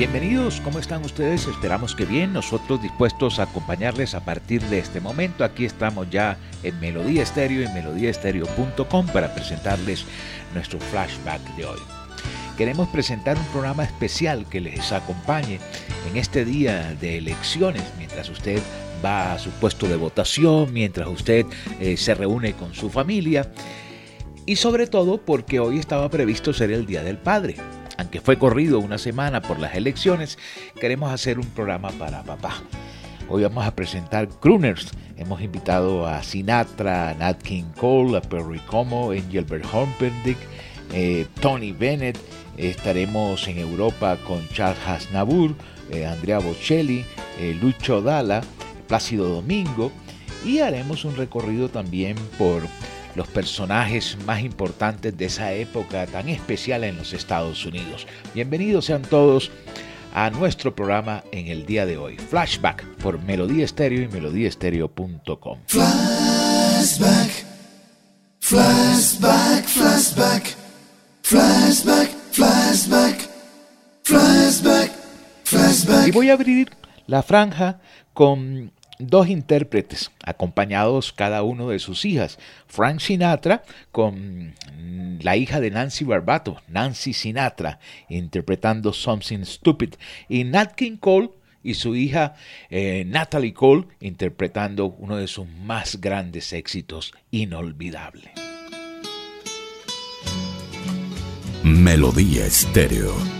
Bienvenidos, ¿cómo están ustedes? Esperamos que bien, nosotros dispuestos a acompañarles a partir de este momento. Aquí estamos ya en Melodía Estéreo y melodíaestéreo.com para presentarles nuestro flashback de hoy. Queremos presentar un programa especial que les acompañe en este día de elecciones, mientras usted va a su puesto de votación, mientras usted eh, se reúne con su familia y sobre todo porque hoy estaba previsto ser el Día del Padre aunque fue corrido una semana por las elecciones, queremos hacer un programa para papá. Hoy vamos a presentar crooners. Hemos invitado a Sinatra, a Nat King Cole, a Perry Como, Engelbert Humperdinck, eh, Tony Bennett. Estaremos en Europa con Charles Hasnabur, eh, Andrea Bocelli, eh, Lucho Dalla, Plácido Domingo y haremos un recorrido también por los personajes más importantes de esa época tan especial en los Estados Unidos. Bienvenidos sean todos a nuestro programa en el día de hoy. Flashback por Melodía Estéreo y melodíaestéreo.com. Flashback, flashback, flashback, flashback, flashback, flashback, flashback. Y voy a abrir la franja con dos intérpretes, acompañados cada uno de sus hijas. Frank Sinatra con la hija de Nancy Barbato, Nancy Sinatra, interpretando Something Stupid. Y Nat King Cole y su hija eh, Natalie Cole interpretando uno de sus más grandes éxitos, Inolvidable. Melodía Estéreo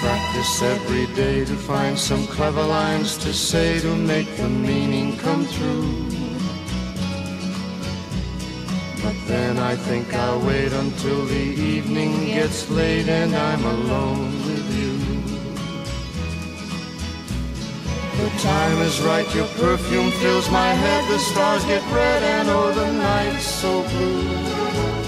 practice every day to find some clever lines to say to make the meaning come true. But then I think I'll wait until the evening gets late and I'm alone with you. The time is right, your perfume fills my head, the stars get red and oh the night's so blue.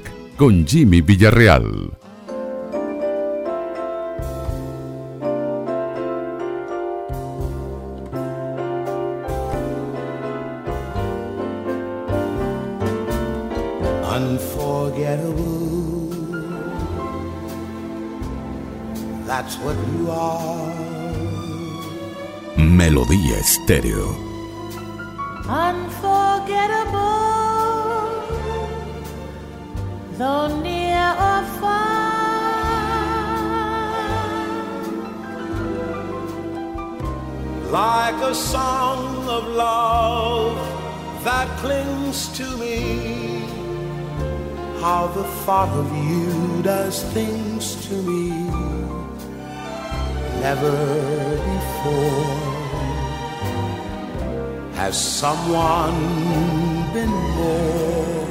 con Jimmy Villarreal. Unforgettable. That's what you are. Melodía Estéreo. Like a song of love that clings to me, how the thought of you does things to me. never before. Has someone been more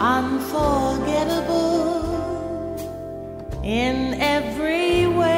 unforgettable in every way?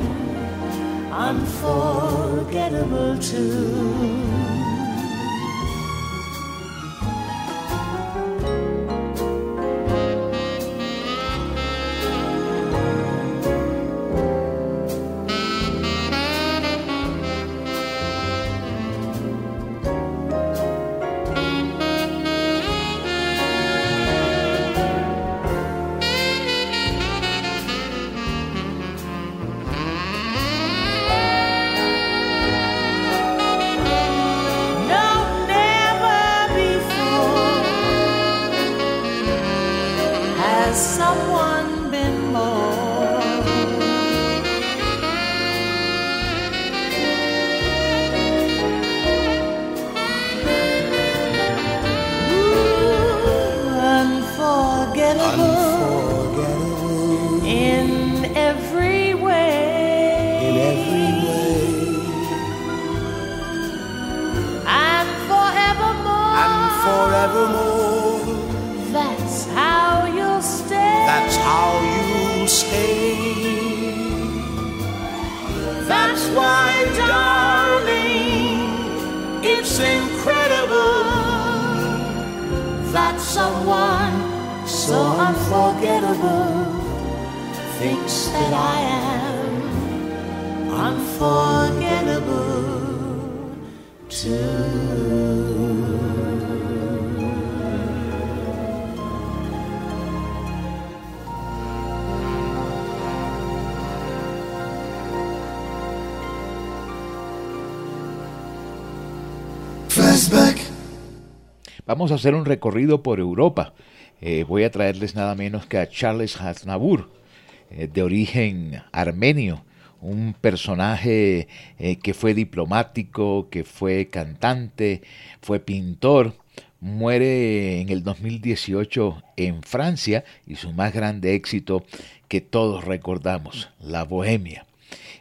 unforgettable too. Vamos a hacer un recorrido por Europa. Eh, voy a traerles nada menos que a Charles Aznavour, eh, de origen armenio, un personaje eh, que fue diplomático, que fue cantante, fue pintor. Muere en el 2018 en Francia y su más grande éxito que todos recordamos, La Bohemia.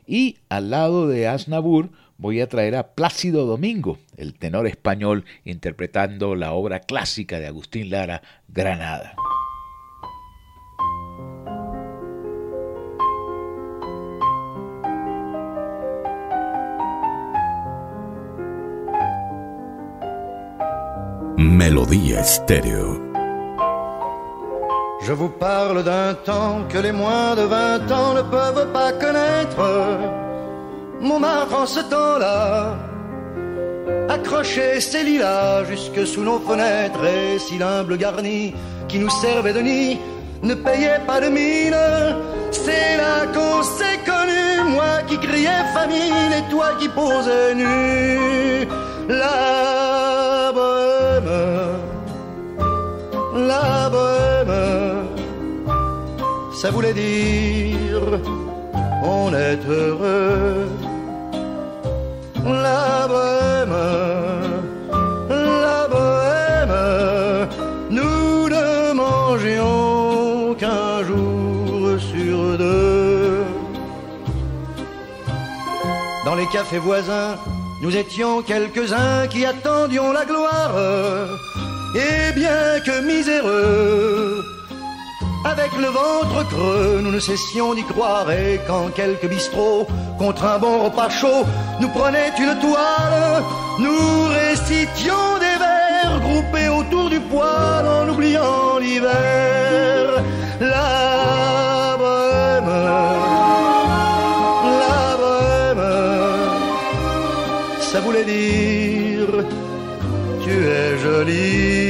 Y al lado de Aznavour voy a traer a Plácido Domingo, el tenor español interpretando la obra clásica de Agustín Lara, Granada. Melodía Estéreo. Je vous parle d'un temps que les moins de vingt ans ne peuvent pas connaître. Montmartre en ce temps-là accrochait ses lilas jusque sous nos fenêtres et si l'humble garni qui nous servait de nid ne payait pas de mine. C'est là qu'on s'est connu, moi qui criais famine et toi qui posais nu. La bohème la bohème, ça voulait dire on est heureux. La bohème, la bohème, nous ne mangions qu'un jour sur deux. Dans les cafés voisins, nous étions quelques-uns qui attendions la gloire. Et bien que miséreux, avec le ventre creux, nous ne cessions d'y croire. Et quand quelques bistrots, contre un bon repas chaud, nous prenaient une toile, nous récitions des vers groupés autour du poêle en oubliant l'hiver. La bohème, la bohème, ça voulait dire tu es jolie,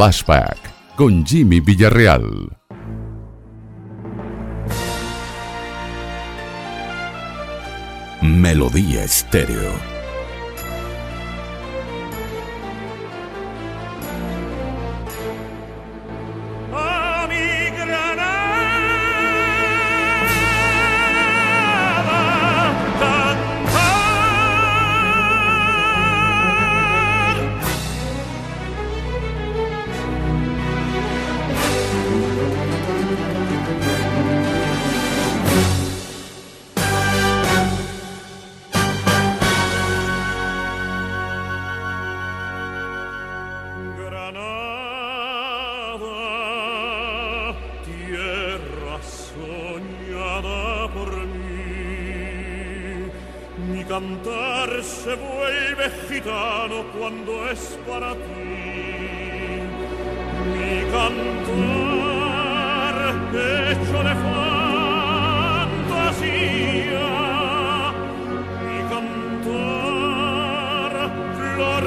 Flashback con Jimmy Villarreal. Melodía Estéreo.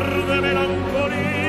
De melancolía.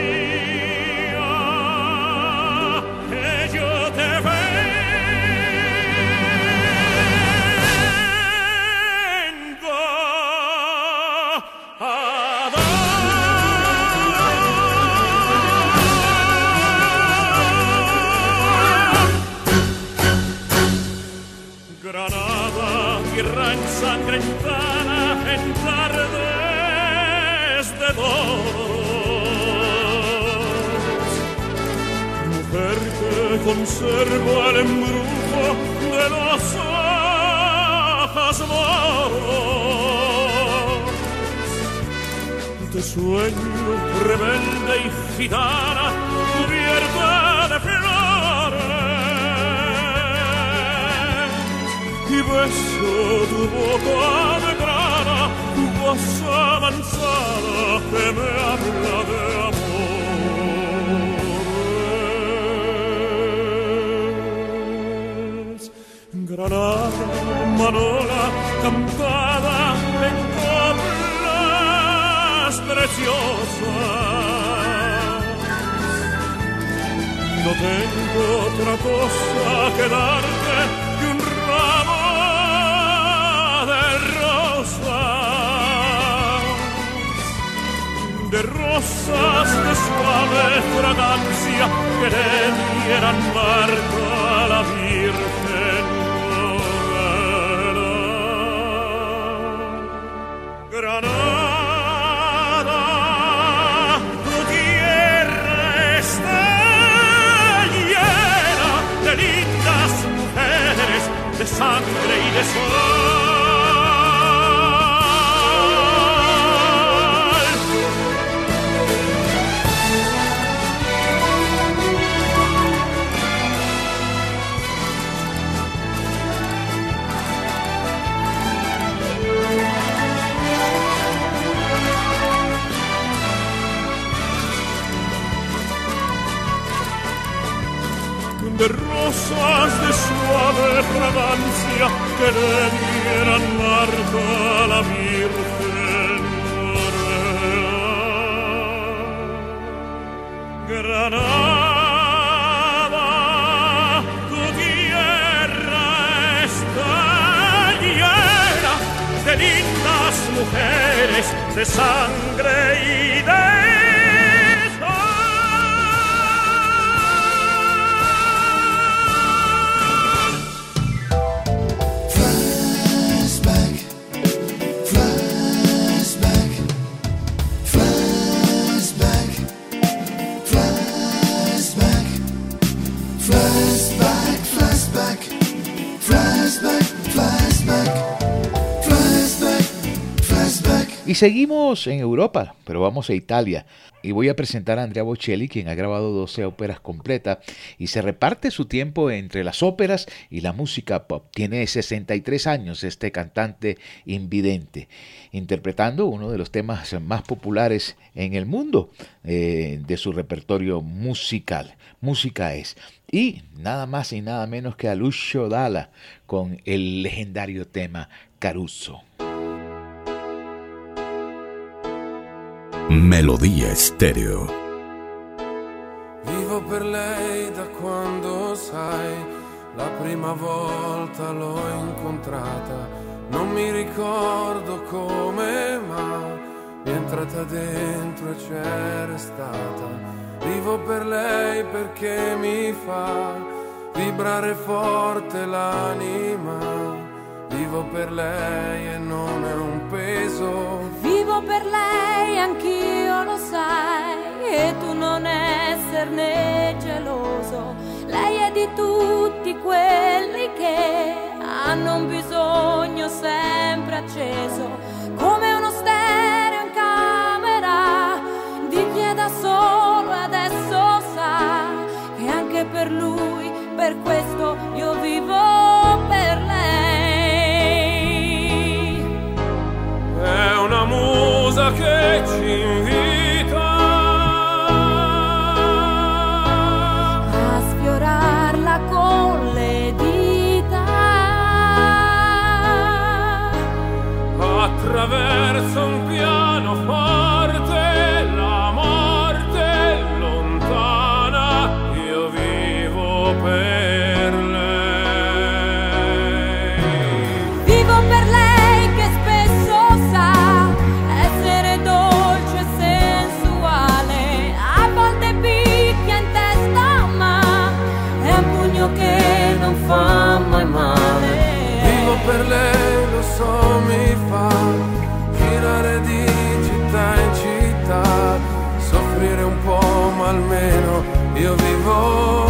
Granada, seguimos en Europa, pero vamos a Italia. Y voy a presentar a Andrea Bocelli, quien ha grabado 12 óperas completas y se reparte su tiempo entre las óperas y la música pop. Tiene 63 años este cantante invidente, interpretando uno de los temas más populares en el mundo eh, de su repertorio musical. Música es. Y nada más y nada menos que a Lucio Dalla con el legendario tema Caruso. Melodía Estéreo. Vivo per lei da quando sai, la prima volta l'ho incontrata, non mi ricordo come, ma è entrata dentro e c'è restata. Vivo per lei perché mi fa vibrare forte l'anima. Vivo per lei e non è un peso. Vivo per lei, anch'io lo sai, e tu non esserne geloso. Lei è di tutti quelli che hanno un bisogno sempre acceso, come uno stereo in camera, di chi è da solo adesso sa che anche per lui, per questo io vivo musa che ci invita. A sfiorarla con le dita. Attraverso un piano io vivo.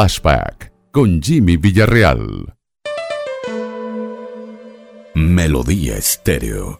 Flashback con Jimmy Villarreal. Melodía Estéreo.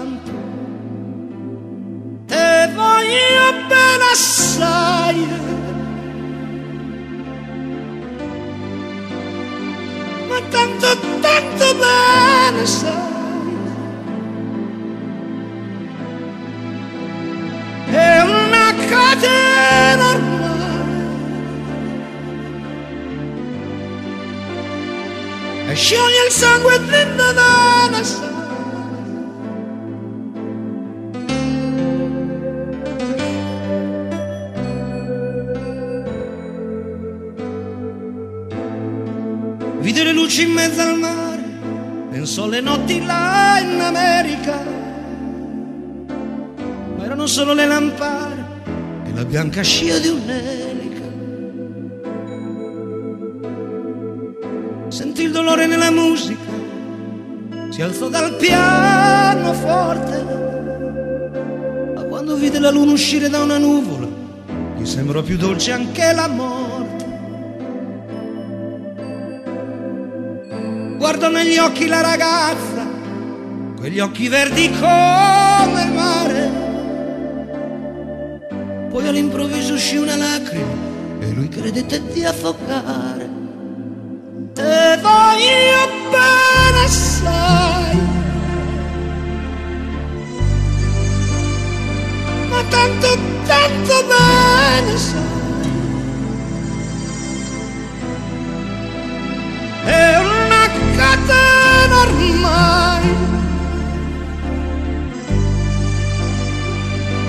voglio bene assai. Ma tanto, tanto bene sai. È una catena ormai. E scioglie il sangue dentro da una sai. Notti là in America. Ma erano solo le lampare e la bianca scia di un'elica. Sentì il dolore nella musica, si alzò dal pianoforte. Ma quando vide la luna uscire da una nuvola, gli sembrò più dolce anche la guardo negli occhi la ragazza, quegli occhi verdi come il mare. Poi all'improvviso uscì una lacrima e lui credette di affogare. Te voglio bene sai, ma tanto, tanto bene sai. È catena ormai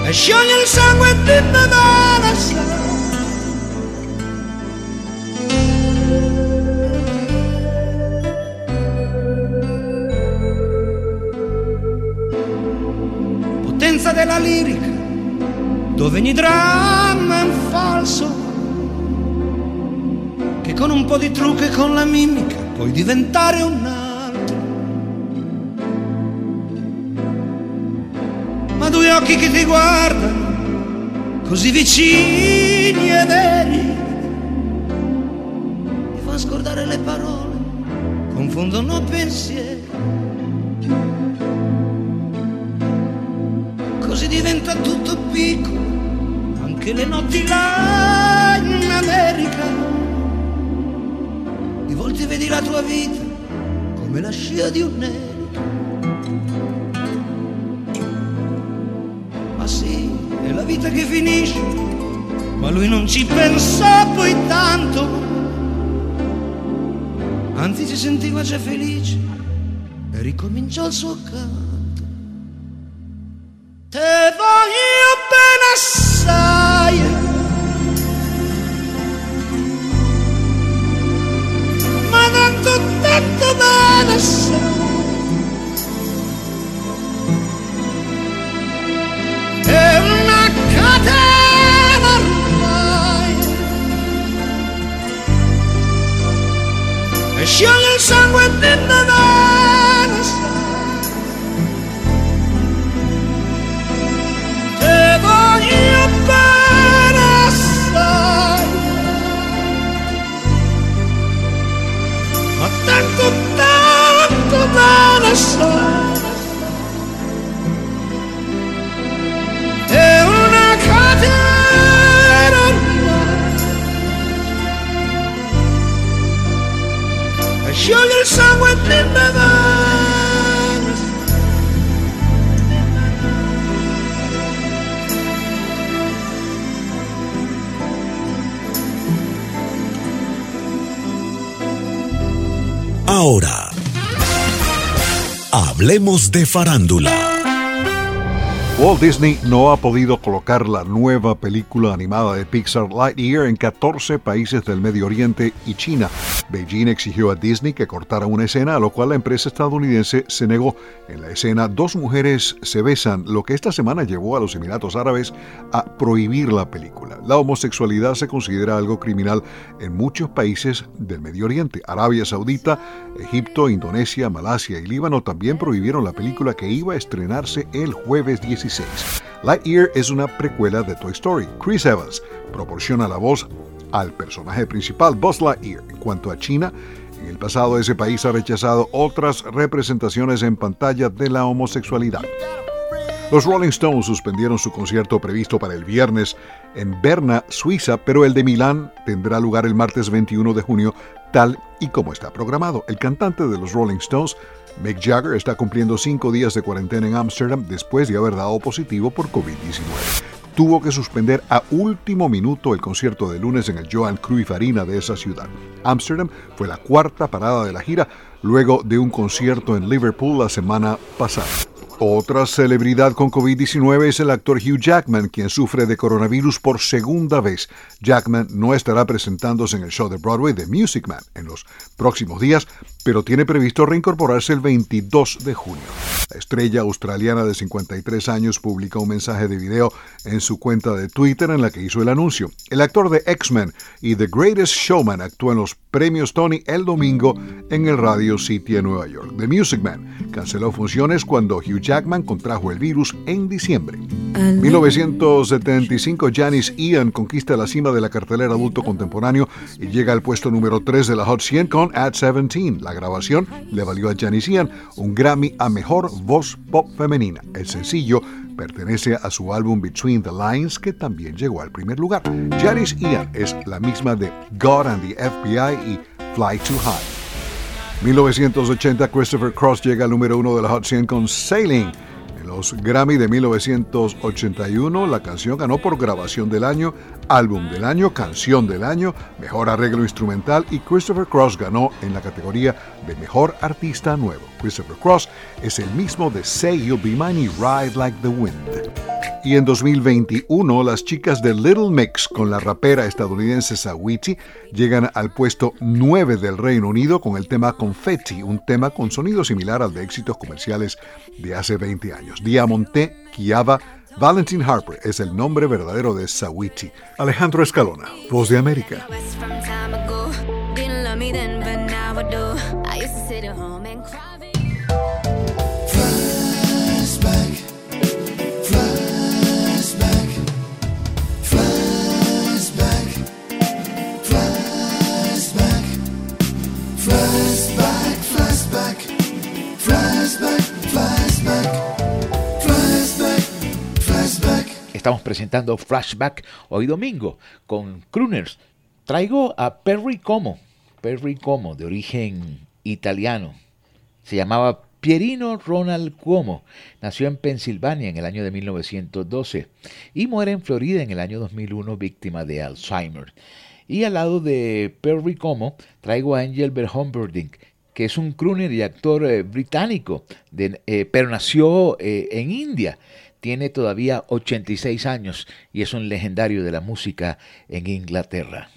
e scioglie il sangue di Nevada potenza della lirica dove ogni dramma è un falso che con un po' di trucco e con la mimica puoi diventare un altro. Ma due occhi che ti guardano, così vicini e veri, ti fanno scordare le parole, confondono pensieri. Così diventa tutto piccolo, anche le notti là in America volte vedi la tua vita come la scia di un'elica. Ma sì, è la vita che finisce, ma lui non ci pensò poi tanto. Anzi si sentiva già felice e ricominciò il suo canto. Te voglio bene assai tanto, tanto bene sai. Hablemos de farándula. Walt Disney no ha podido colocar la nueva película animada de Pixar Lightyear en 14 países del Medio Oriente y China. Beijing exigió a Disney que cortara una escena, a lo cual la empresa estadounidense se negó. En la escena, dos mujeres se besan, lo que esta semana llevó a los Emiratos Árabes a prohibir la película. La homosexualidad se considera algo criminal en muchos países del Medio Oriente. Arabia Saudita, Egipto, Indonesia, Malasia y Líbano también prohibieron la película que iba a estrenarse el jueves 16 Lightyear es una precuela de Toy Story. Chris Evans proporciona la voz al personaje principal, Buzz Lightyear. En cuanto a China, en el pasado ese país ha rechazado otras representaciones en pantalla de la homosexualidad. Los Rolling Stones suspendieron su concierto previsto para el viernes en Berna, Suiza, pero el de Milán tendrá lugar el martes 21 de junio, tal y como está programado. El cantante de los Rolling Stones Mick Jagger está cumpliendo cinco días de cuarentena en Ámsterdam después de haber dado positivo por COVID-19. Tuvo que suspender a último minuto el concierto de lunes en el Johan Cruyff Arena de esa ciudad. Ámsterdam fue la cuarta parada de la gira luego de un concierto en Liverpool la semana pasada. Otra celebridad con COVID-19 es el actor Hugh Jackman, quien sufre de coronavirus por segunda vez. Jackman no estará presentándose en el show de Broadway de Music Man en los próximos días, pero tiene previsto reincorporarse el 22 de junio. La estrella australiana de 53 años publicó un mensaje de video en su cuenta de Twitter en la que hizo el anuncio. El actor de X-Men y The Greatest Showman actuó en los premios Tony el domingo en el Radio City de Nueva York. The Music Man canceló funciones cuando Hugh Jackman contrajo el virus en diciembre. En 1975, Janice Ian conquista la cima de la cartelera adulto contemporáneo y llega al puesto número 3 de la Hot 100 con At 17. La grabación le valió a Janice Ian un Grammy a Mejor Voz Pop Femenina. El sencillo pertenece a su álbum Between the Lines, que también llegó al primer lugar. Janice Ian es la misma de God and the FBI y Fly Too High. 1980, Christopher Cross llega al número uno de la Hot 100 con Sailing. Los Grammy de 1981, la canción ganó por grabación del año, álbum del año, canción del año, mejor arreglo instrumental y Christopher Cross ganó en la categoría de mejor artista nuevo. Christopher Cross es el mismo de Say You'll Be Mine y Ride Like the Wind. Y en 2021, las chicas de Little Mix con la rapera estadounidense Sawiti llegan al puesto 9 del Reino Unido con el tema Confetti, un tema con sonido similar al de éxitos comerciales de hace 20 años. Diamonte Kiava Valentin Harper es el nombre verdadero de Sawiti. Alejandro Escalona, Voz de América. Estamos presentando Flashback hoy domingo con Crooners. Traigo a Perry Como, Perry Como, de origen italiano. Se llamaba Pierino Ronald Cuomo nació en Pensilvania en el año de 1912 y muere en Florida en el año 2001 víctima de Alzheimer. Y al lado de Perry Como traigo a Angel Verhomberding, que es un crooner y actor eh, británico, eh, pero nació eh, en India tiene todavía 86 años y es un legendario de la música en Inglaterra.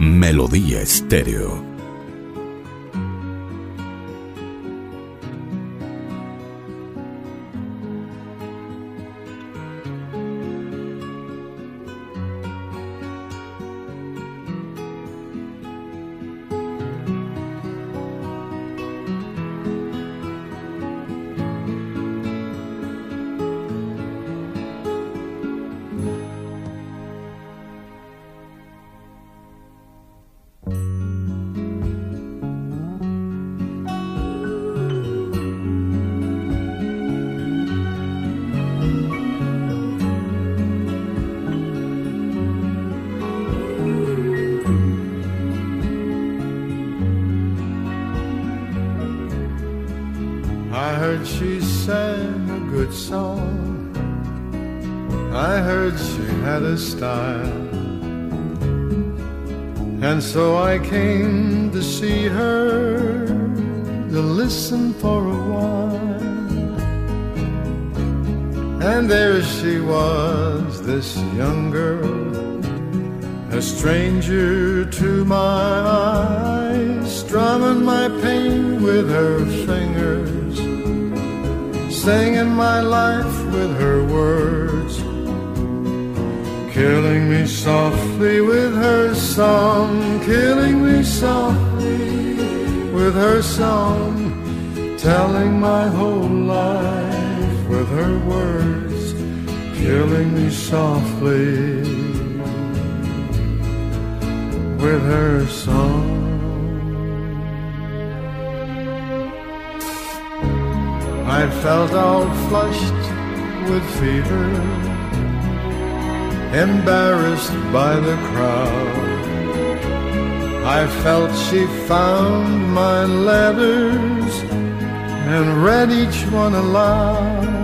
Melodía Estéreo her words, killing me softly with her song. I felt all flushed with fever, embarrassed by the crowd. I felt she found my letters and read each one aloud.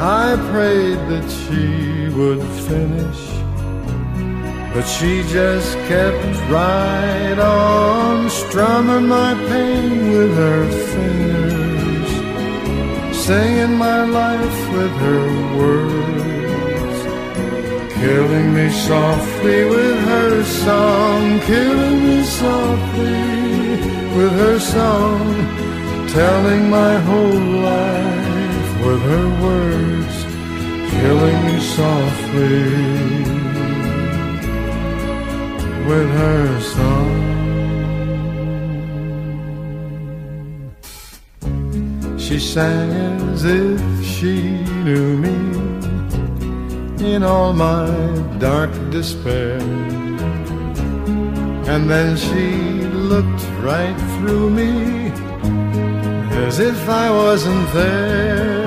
I prayed that she would finish but she just kept right on strumming my pain with her fingers, singing my life with her words, killing me softly with her song, killing me softly with her song, telling my whole life with her words, killing me softly with her song. She sang as if she knew me in all my dark despair. And then she looked right through me as if I wasn't there.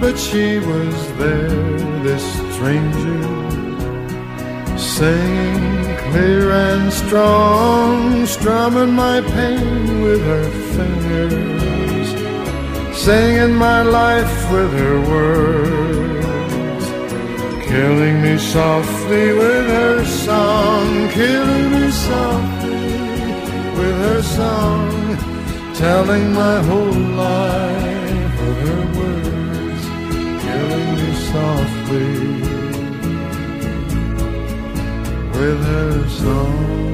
But she was there, this stranger singing clear and strong, strumming my pain with her fingers, singing my life with her words, killing me softly with her song, killing me softly with her song, telling my whole life with her words, killing me softly with her song.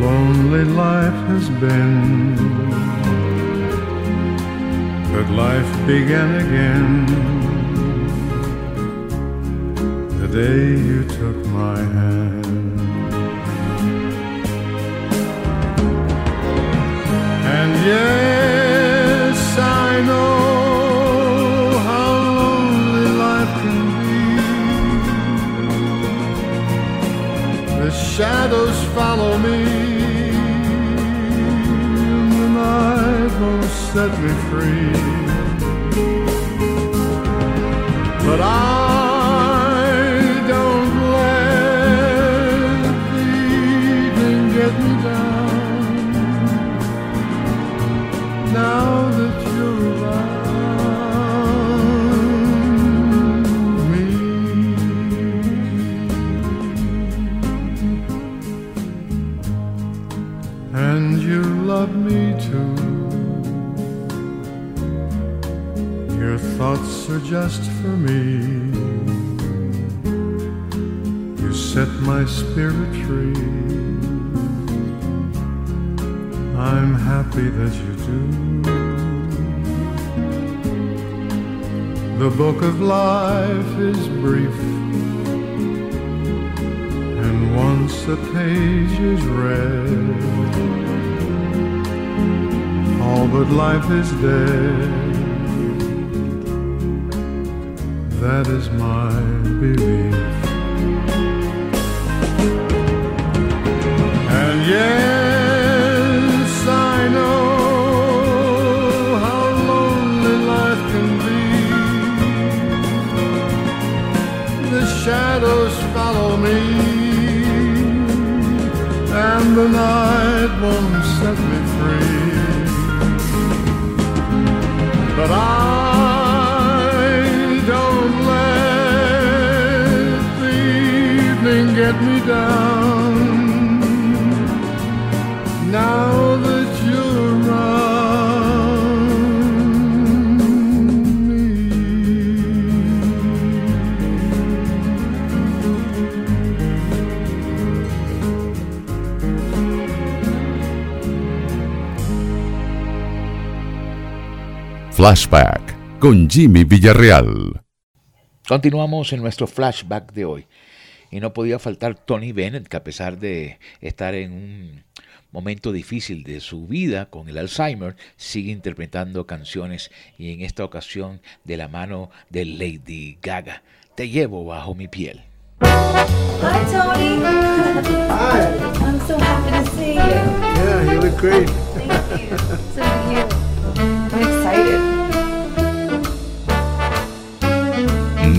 lonely life has been. But life began again the day you took my hand. And yes, I know how lonely life can be. The shadows follow me set me free. But I are just for me. You set my spirit free. I'm happy that you do. The book of life is brief, and once a page is read, all but life is dead. That is my belief. And yes, I know how lonely life can be. The shadows follow me, and the night won't set me free. But I me down. Now that you're around me. Flashback con Jimmy Villarreal. Continuamos en nuestro flashback de hoy. Y no podía faltar Tony Bennett, que a pesar de estar en un momento difícil de su vida con el Alzheimer, sigue interpretando canciones y en esta ocasión de la mano de Lady Gaga. Te llevo bajo mi piel. Hi, Tony. Hi. I'm so happy to see you. Yeah, you look great. Thank you. So do you. I'm excited.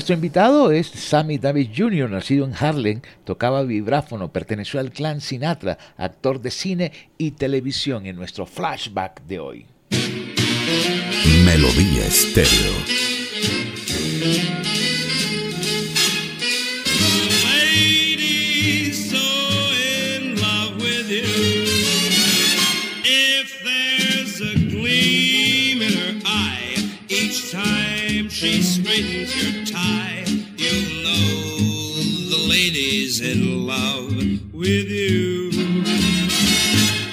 Nuestro invitado es Sammy Davis Jr., nacido en Harlem, tocaba vibráfono, perteneció al clan Sinatra, actor de cine y televisión en nuestro flashback de hoy. Melodía Estéreo. with you.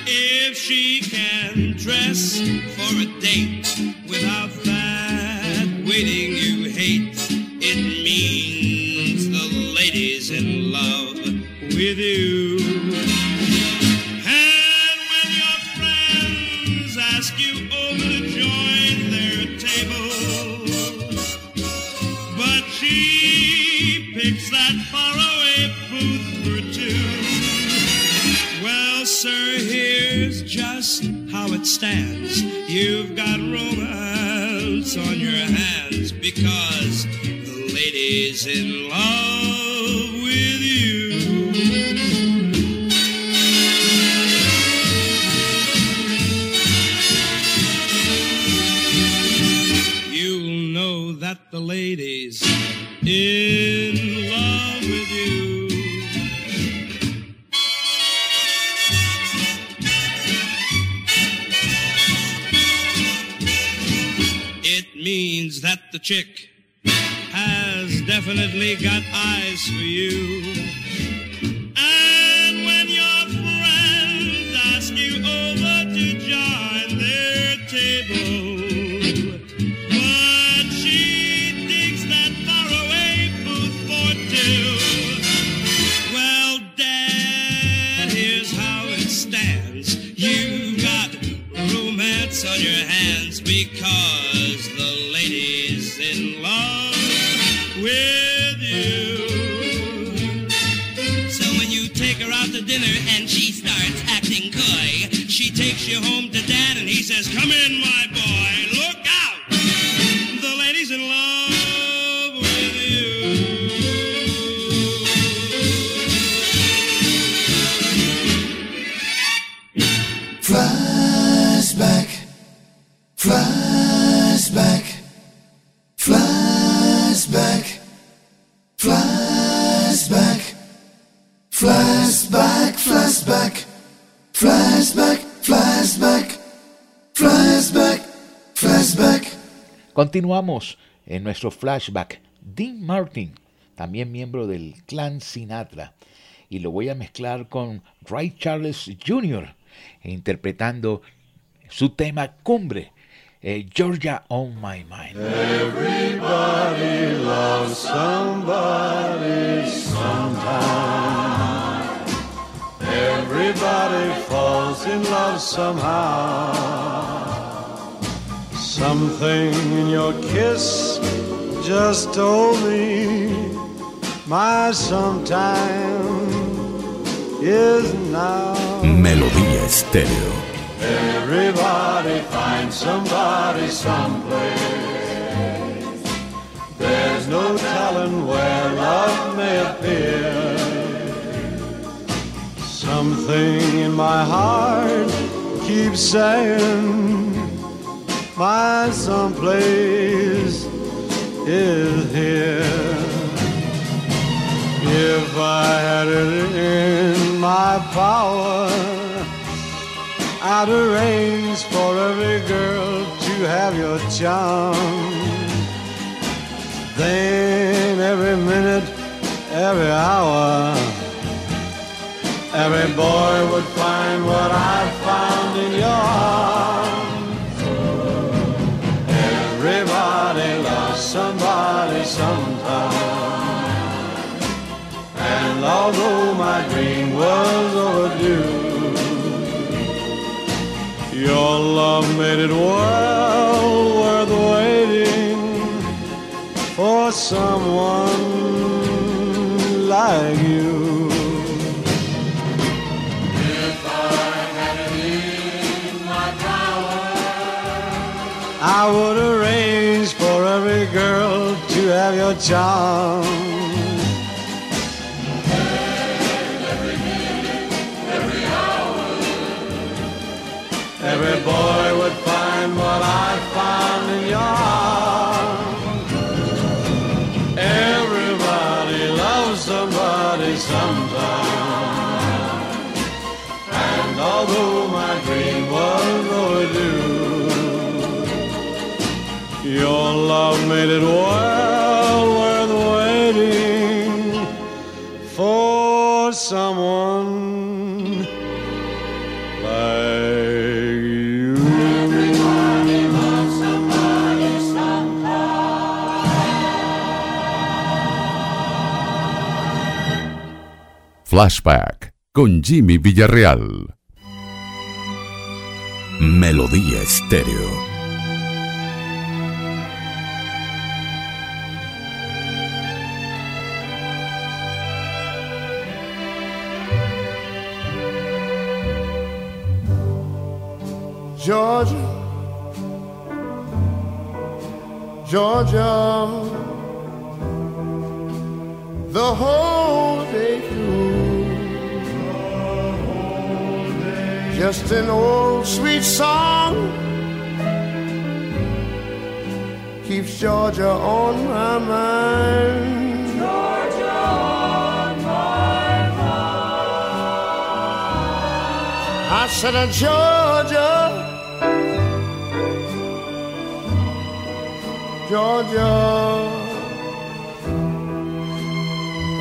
If she can dress for a date without that waiting you hate, it means the lady's in love with you. It stands. You've got romance on your hands because the lady's in love with you. You'll know that the lady's in the chick has definitely got eyes for you. Continuamos en nuestro flashback. Dean Martin, también miembro del clan Sinatra, y lo voy a mezclar con Ray Charles Jr., interpretando su tema cumbre, eh, Georgia on My Mind. Everybody loves somebody sometime. Everybody falls in love somehow. Something in your kiss just told me my sometime is now. Melodía Estéreo. Everybody finds somebody someplace. There's no telling where love may appear. Something in my heart keeps saying, My someplace is here. If I had it in my power, I'd arrange for every girl to have your charm. Then every minute, every hour, every boy would find what I found in your arms. Somebody sometime. And although my dream was overdue, your love made it well worth waiting for someone your charm. Every boy would find what I found in your arms. Everybody loves somebody sometime. And although my dream was overdue, your love made it well Flashback con Jimmy Villarreal. Melodía estéreo. Georgia, Georgia, the whole day through. Just an old sweet song keeps Georgia on my mind. Georgia on my mind. I said, uh, Georgia, Georgia,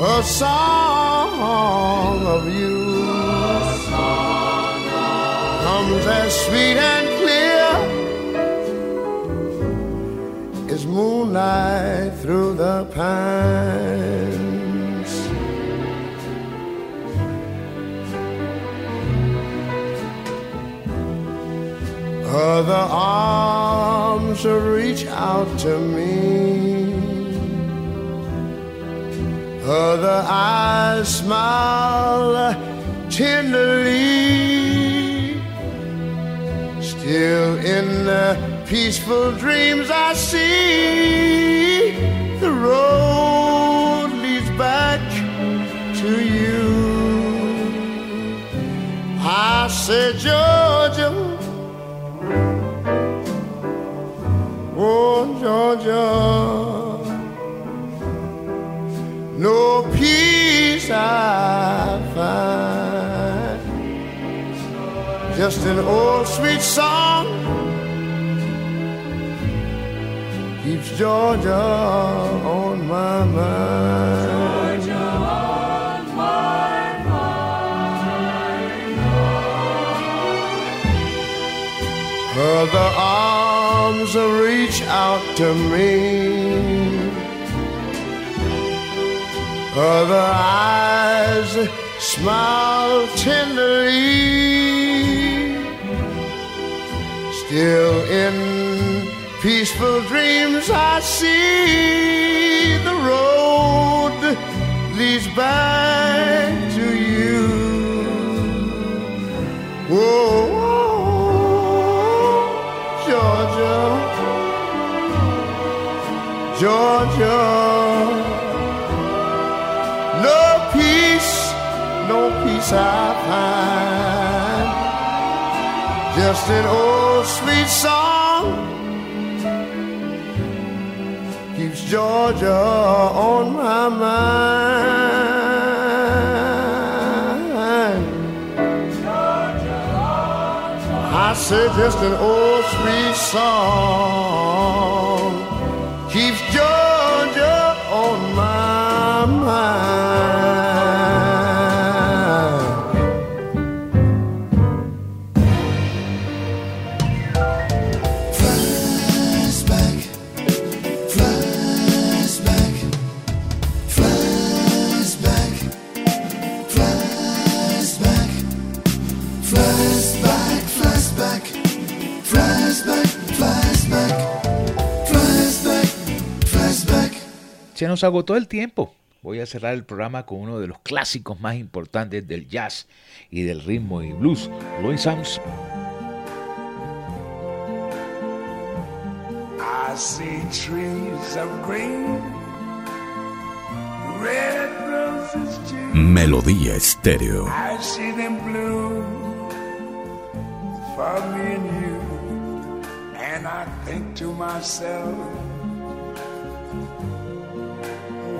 a song of you as sweet and clear as moonlight through the pines. Other arms reach out to me. Other eyes smile tenderly. Still in the peaceful dreams I see, the road leads back to you. I said, Georgia, oh Georgia, no peace I find, just an old sweet song keeps Georgia on my mind. Georgia on my mind. Other arms reach out to me. Other eyes smile tenderly. Still in peaceful dreams I see the road leads back to you. Whoa, Georgia, Georgia, no peace, no peace I find. Just an old sweet song keeps Georgia on my mind. I said just an old sweet song Se nos agotó el tiempo. Voy a cerrar el programa con uno de los clásicos más importantes del jazz y del ritmo y blues, Louis Armstrong. I see trees of green, red roses too. Melodía Estéreo. I see them blue for me and you. And I think to myself,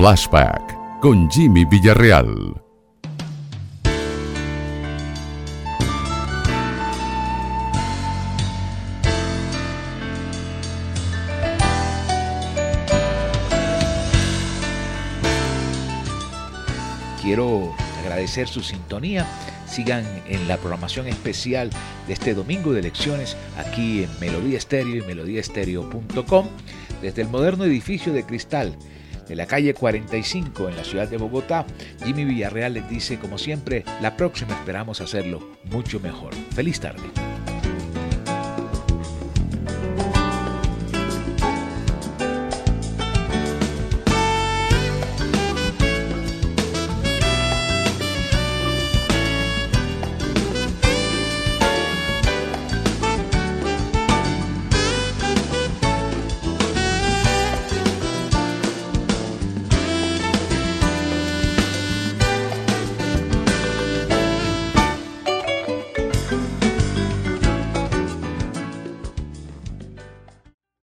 Flashback con Jimmy Villarreal. Quiero agradecer su sintonía. Sigan en la programación especial de este domingo de elecciones aquí en Melodía Estéreo y melodíaestéreo.com desde el moderno edificio de cristal de la calle 45 en la ciudad de Bogotá. Jimmy Villarreal les dice, como siempre, la próxima esperamos hacerlo mucho mejor. Feliz tarde.